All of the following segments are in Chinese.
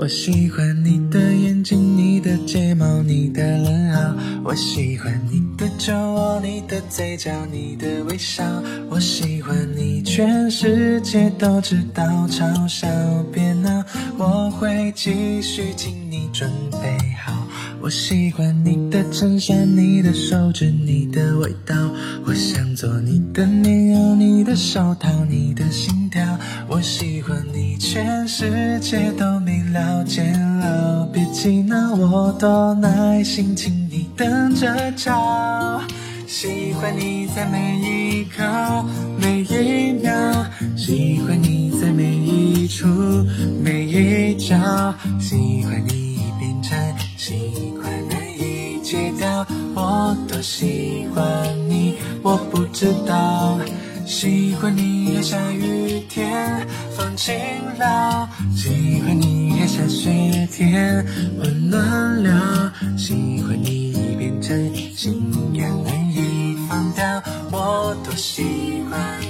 我喜欢你的眼睛，你的睫毛，你的冷傲。我喜欢你的酒窝，你的嘴角，你的微笑。我喜欢你，全世界都知道。嘲笑别闹，我会继续请你准备好。我喜欢你的衬衫，你的手指，你的味道。我想做你的棉袄，你的手套，你的心跳。我喜欢你，全世界都明了，解了别气恼，我多耐心，请你等着瞧。喜欢你在每一刻每一秒，喜欢你在每一处每一角，喜欢你已变成习惯难以戒掉，我多喜欢你，我不知道。喜欢你也下雨天放晴了，喜欢你下雪天温暖了，喜欢你已变成信仰难以放掉，我多喜欢。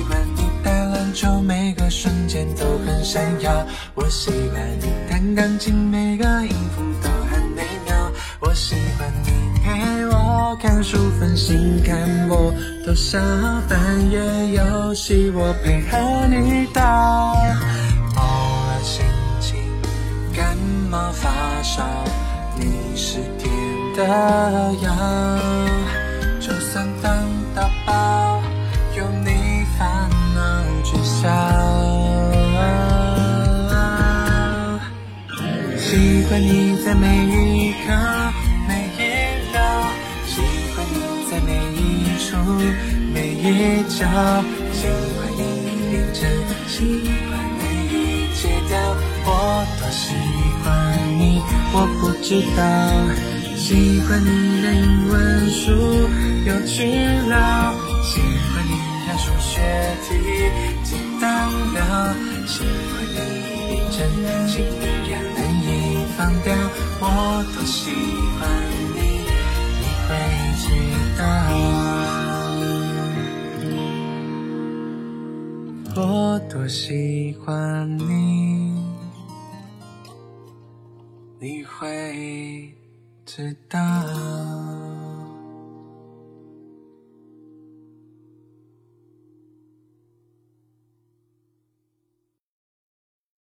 喜欢你打篮球，每个瞬间都很闪耀。我喜欢你弹钢琴，每个音符都很美妙。我喜欢你陪我看书分心看我多少半夜游戏，我配合你打。偶尔心情感冒发烧，你是甜的药，喜欢你在每一刻每一秒，喜欢你在每一处每一角，喜欢你变成习惯难以戒掉，我多喜欢你，我不知道。喜欢你的英文书有趣了，喜欢你的数学题简单了，喜欢你变成信仰难以放掉，我多喜欢你，你会知道。我多喜欢你，你会。知道。